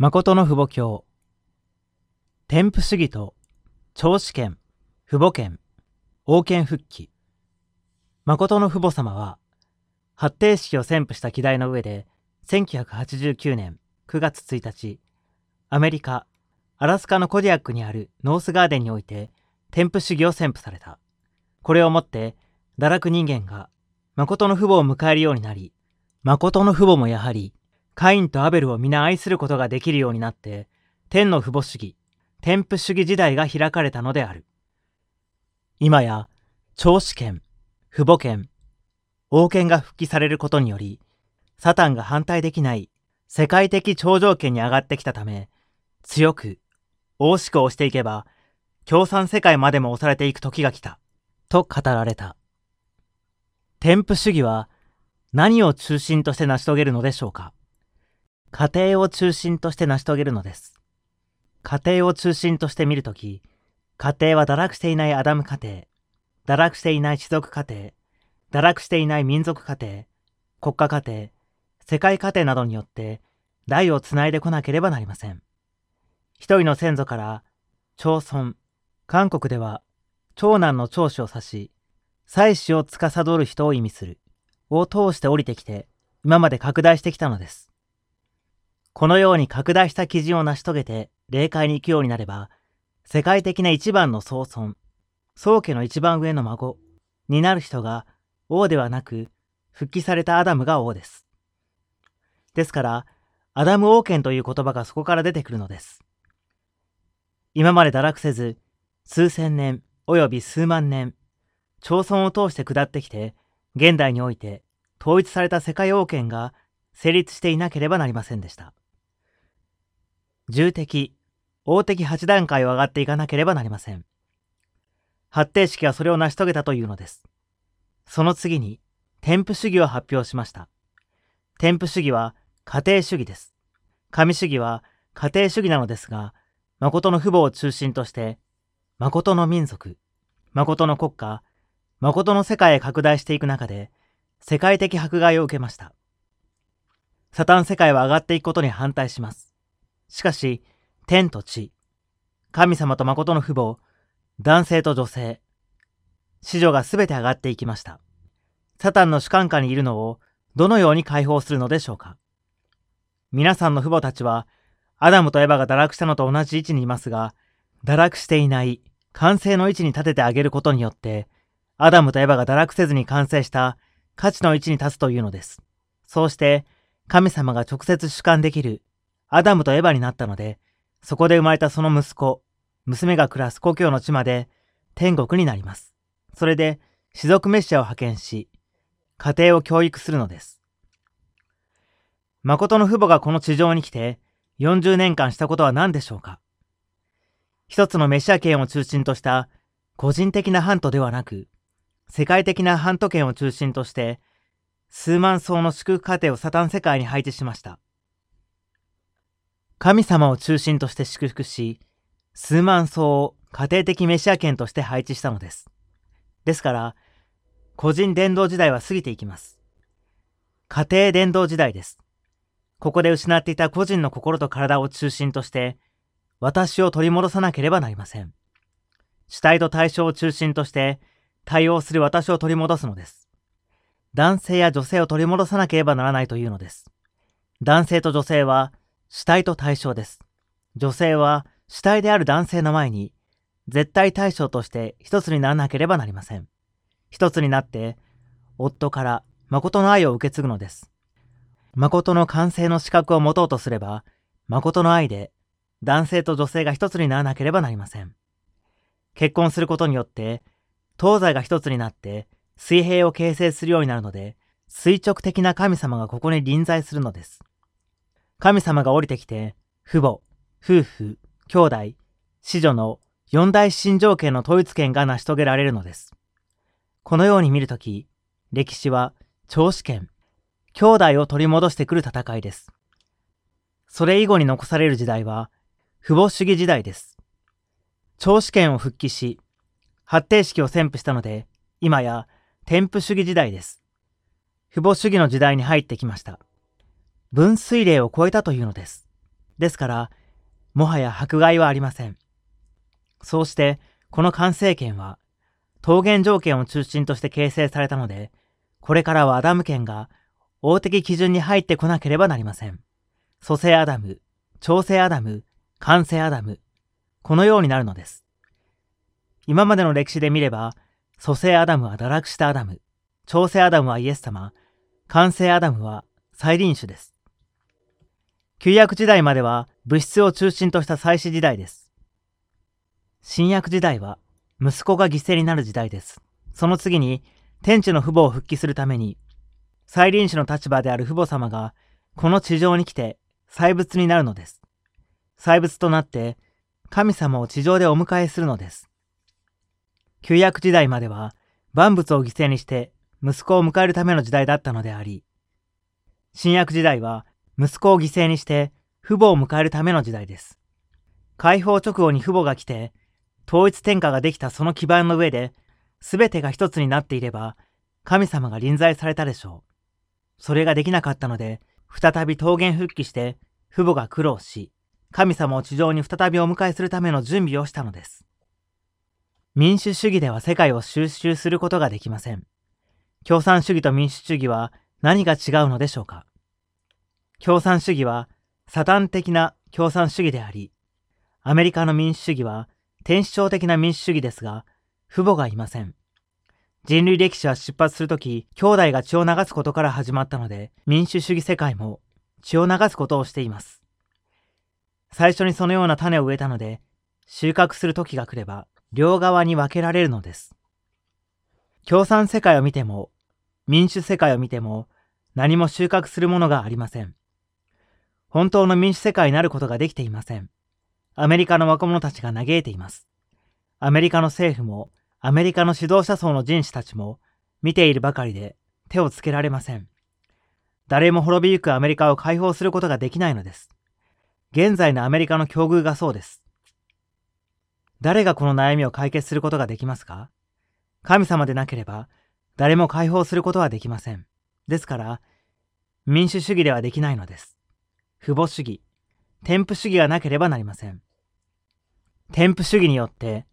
誠の父母教。天賦主義と、長子権、父母権、王権復帰。誠の父母様は、発定式を宣布した議題の上で、1989年9月1日、アメリカ、アラスカのコディアックにあるノースガーデンにおいて、天賦主義を宣布された。これをもって、堕落人間が、誠の父母を迎えるようになり、誠の父母もやはり、カインとアベルを皆愛することができるようになって、天の父母主義、天賦主義時代が開かれたのである。今や、長子権、父母権、王権が復帰されることにより、サタンが反対できない世界的頂上権に上がってきたため、強く、大しく押していけば、共産世界までも押されていく時が来た、と語られた。天賦主義は何を中心として成し遂げるのでしょうか？家庭を中心として成し遂げるのです。家庭を中心として見るとき、家庭は堕落していないアダム家庭、堕落していない士族家庭、堕落していない民族家庭、国家家庭、世界家庭などによって代をつないでこなければなりません。一人の先祖から長孫、韓国では長男の長子を指し、妻子を司る人を意味する、を通して降りてきて、今まで拡大してきたのです。このように拡大した基準を成し遂げて霊界に行くようになれば、世界的な一番の総孫、宗家の一番上の孫になる人が王ではなく、復帰されたアダムが王です。ですから、アダム王権という言葉がそこから出てくるのです。今まで堕落せず、数千年及び数万年、町村を通して下ってきて、現代において統一された世界王権が成立していなければなりませんでした。重敵、大敵8段階を上がっていかなければなりません。発定式はそれを成し遂げたというのです。その次に、添付主義を発表しました。添付主義は家庭主義です。神主義は家庭主義なのですが、誠の父母を中心として、誠の民族、誠の国家、誠の世界へ拡大していく中で、世界的迫害を受けました。サタン世界は上がっていくことに反対します。しかし、天と地、神様と誠の父母、男性と女性、子女がすべて上がっていきました。サタンの主管下にいるのをどのように解放するのでしょうか皆さんの父母たちは、アダムとエヴァが堕落したのと同じ位置にいますが、堕落していない完成の位置に立ててあげることによって、アダムとエヴァが堕落せずに完成した価値の位置に立つというのです。そうして、神様が直接主管できるアダムとエヴァになったので、そこで生まれたその息子、娘が暮らす故郷の地まで天国になります。それで、士族メシアを派遣し、家庭を教育するのです。誠の父母がこの地上に来て、40年間したことは何でしょうか一つのメシア権を中心とした個人的なハントではなく、世界的なハント権を中心として、数万層の祝福家庭をサタン世界に配置しました。神様を中心として祝福し、数万層を家庭的メシア権として配置したのです。ですから、個人伝道時代は過ぎていきます。家庭伝道時代です。ここで失っていた個人の心と体を中心として、私を取り戻さなければなりません。主体と対象を中心として、対応する私を取り戻すのです。男性や女性を取り戻さなければならないというのです。男性と女性は、主体と対象です。女性は主体である男性の前に絶対対象として一つにならなければなりません。一つになって夫から誠の愛を受け継ぐのです。誠の完成の資格を持とうとすれば誠の愛で男性と女性が一つにならなければなりません。結婚することによって東西が一つになって水平を形成するようになるので垂直的な神様がここに臨在するのです。神様が降りてきて、父母、夫婦、兄弟、子女の四大新条件の統一権が成し遂げられるのです。このように見るとき、歴史は長子権、兄弟を取り戻してくる戦いです。それ以後に残される時代は、父母主義時代です。長子権を復帰し、発定式を宣布したので、今や添付主義時代です。父母主義の時代に入ってきました。分水嶺を超えたというのです。ですから、もはや迫害はありません。そうして、この完成権は、桃源条件を中心として形成されたので、これからはアダム権が法的基準に入ってこなければなりません。蘇生アダム、調整アダム、完成アダム、このようになるのです。今までの歴史で見れば、蘇生アダムは堕落したアダム、長成アダムはイエス様、完成アダムは再臨主です。旧約時代までは物質を中心とした祭祀時代です。新約時代は息子が犠牲になる時代です。その次に天地の父母を復帰するために、再臨主の立場である父母様がこの地上に来て祭物になるのです。祭物となって神様を地上でお迎えするのです。旧約時代までは万物を犠牲にして息子を迎えるための時代だったのであり、新約時代は息子を犠牲にして父母を迎えるための時代です。解放直後に父母が来て、統一天下ができたその基盤の上で、全てが一つになっていれば、神様が臨在されたでしょう。それができなかったので、再び桃源復帰して、父母が苦労し、神様を地上に再びお迎えするための準備をしたのです。民主主義では世界を収集することができません。共産主義と民主主義は何が違うのでしょうか共産主義はサタン的な共産主義であり、アメリカの民主主義は天使長的な民主主義ですが、父母がいません。人類歴史は出発するとき、兄弟が血を流すことから始まったので、民主主義世界も血を流すことをしています。最初にそのような種を植えたので、収穫する時が来れば、両側に分けられるのです。共産世界を見ても、民主世界を見ても、何も収穫するものがありません。本当の民主世界になることができていません。アメリカの若者たちが嘆いています。アメリカの政府も、アメリカの指導者層の人士たちも、見ているばかりで手をつけられません。誰も滅びゆくアメリカを解放することができないのです。現在のアメリカの境遇がそうです。誰がこの悩みを解決することができますか？神様でなければ、誰も解放することはできません。ですから、民主主義ではできないのです。父母主義、添付主義がなければなりません。添付主義によって、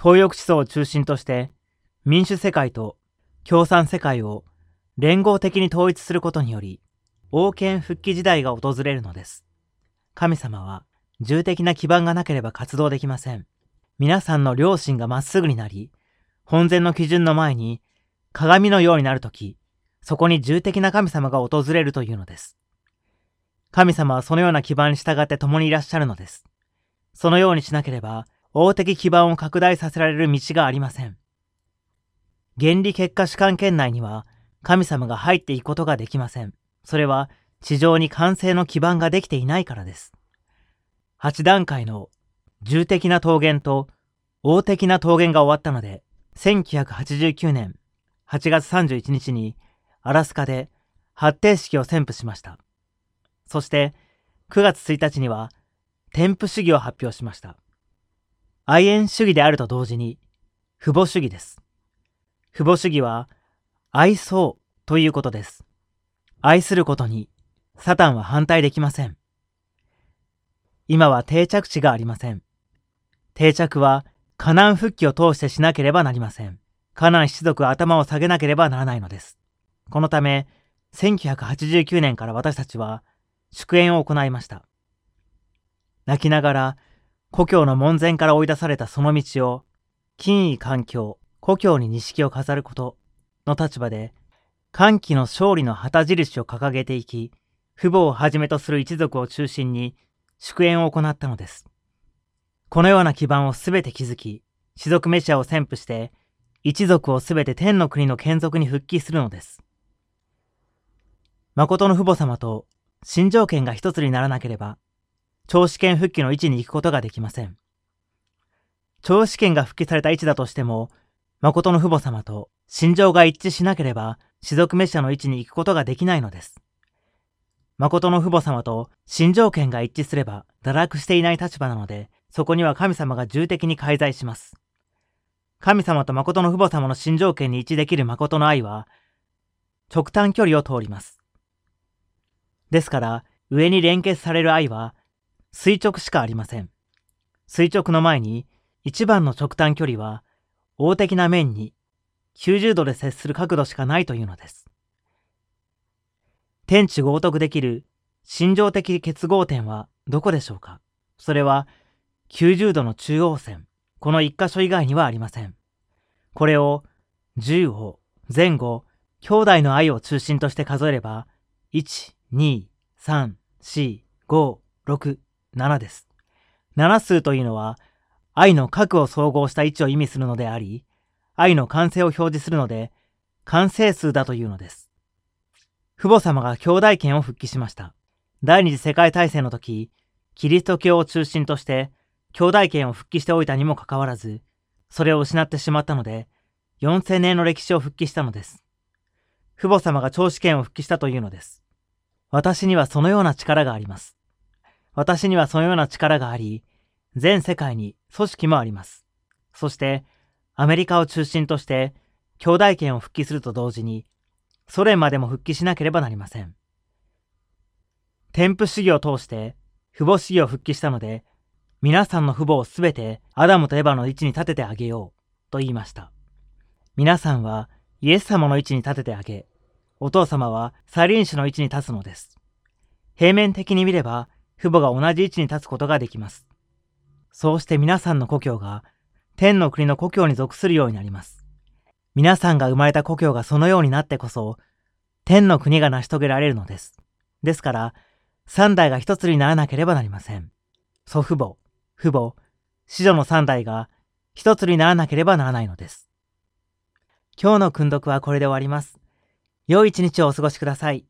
東翼思想を中心として民主世界と共産世界を連合的に統一することにより、王権復帰時代が訪れるのです。神様は重的な基盤がなければ活動できません。皆さんの良心がまっすぐになり、本然の基準の前に鏡のようになるとき、そこに重的な神様が訪れるというのです。神様はそのような基盤に従って共にいらっしゃるのです。そのようにしなければ、王的基盤を拡大させられる道がありません。原理結果主観圏内には、神様が入っていくことができません。それは、地上に完成の基盤ができていないからです。8段階の重的な桃源と王的な桃源が終わったので、1989年8月31日にアラスカで発展式を宣布しました。そして9月1日には添付主義を発表しました。愛縁主義であると同時に父母主義です。父母主義は愛そうということです。愛することにサタンは反対できません。今は定着地がありません。定着はカナン復帰を通してしなければなりません。カナン士族は頭を下げなければならないのです。このため、1989年から私たちは祝宴を行いました。泣きながら、故郷の門前から追い出されたその道を、金位環境、故郷に錦を飾ることの立場で、歓喜の勝利の旗印を掲げていき、父母をはじめとする一族を中心に祝宴を行ったのです。このような基盤をすべて築き、士族メシアを宣布して、一族をすべて天の国の眷属に復帰するのです。誠の父母様と新条件が一つにならなければ、超試験復帰の位置に行くことができません。超試験が復帰された位置だとしても、誠の父母様と心情が一致しなければ、士族滅者の位置に行くことができないのです。誠の父母様と心条件が一致すれば、堕落していない立場なので、そこには神様が重的に介在します。神様と誠の父母様の心条件に一致できる誠の愛は、直端距離を通ります。ですから、上に連結される愛は、垂直しかありません。垂直の前に一番の直端距離は、大的な面に90度で接する角度しかないというのです。天地合得できる心情的結合点はどこでしょうか？それは90度の中央線、この一箇所以外にはありません。これを10を前後、兄弟の愛を中心として数えれば、1、2、3、4、5、6、7です。7数というのは、愛の核を総合した位置を意味するのであり、愛の完成を表示するので、完成数だというのです。父母様が兄弟権を復帰しました。第二次世界大戦の時、キリスト教を中心として兄弟権を復帰しておいたにもかかわらず、それを失ってしまったので、4000年の歴史を復帰したのです。父母様が長子権を復帰したというのです。私にはそのような力があります。私にはそのような力があり、全世界に組織もあります。そして、アメリカを中心として、兄弟権を復帰すると同時に、ソ連までも復帰しなければなりません。添付主義を通して、父母主義を復帰したので、皆さんの父母をすべてアダムとエヴァの位置に立ててあげよう、と言いました。皆さんはイエス様の位置に立ててあげ、お父様はサリン種の位置に立つのです。平面的に見れば、父母が同じ位置に立つことができます。そうして皆さんの故郷が天の国の故郷に属するようになります。皆さんが生まれた故郷がそのようになってこそ、天の国が成し遂げられるのです。ですから、三代が一つにならなければなりません。祖父母、父母、子女の三代が一つにならなければならないのです。今日の訓読はこれで終わります。良い一日をお過ごしください。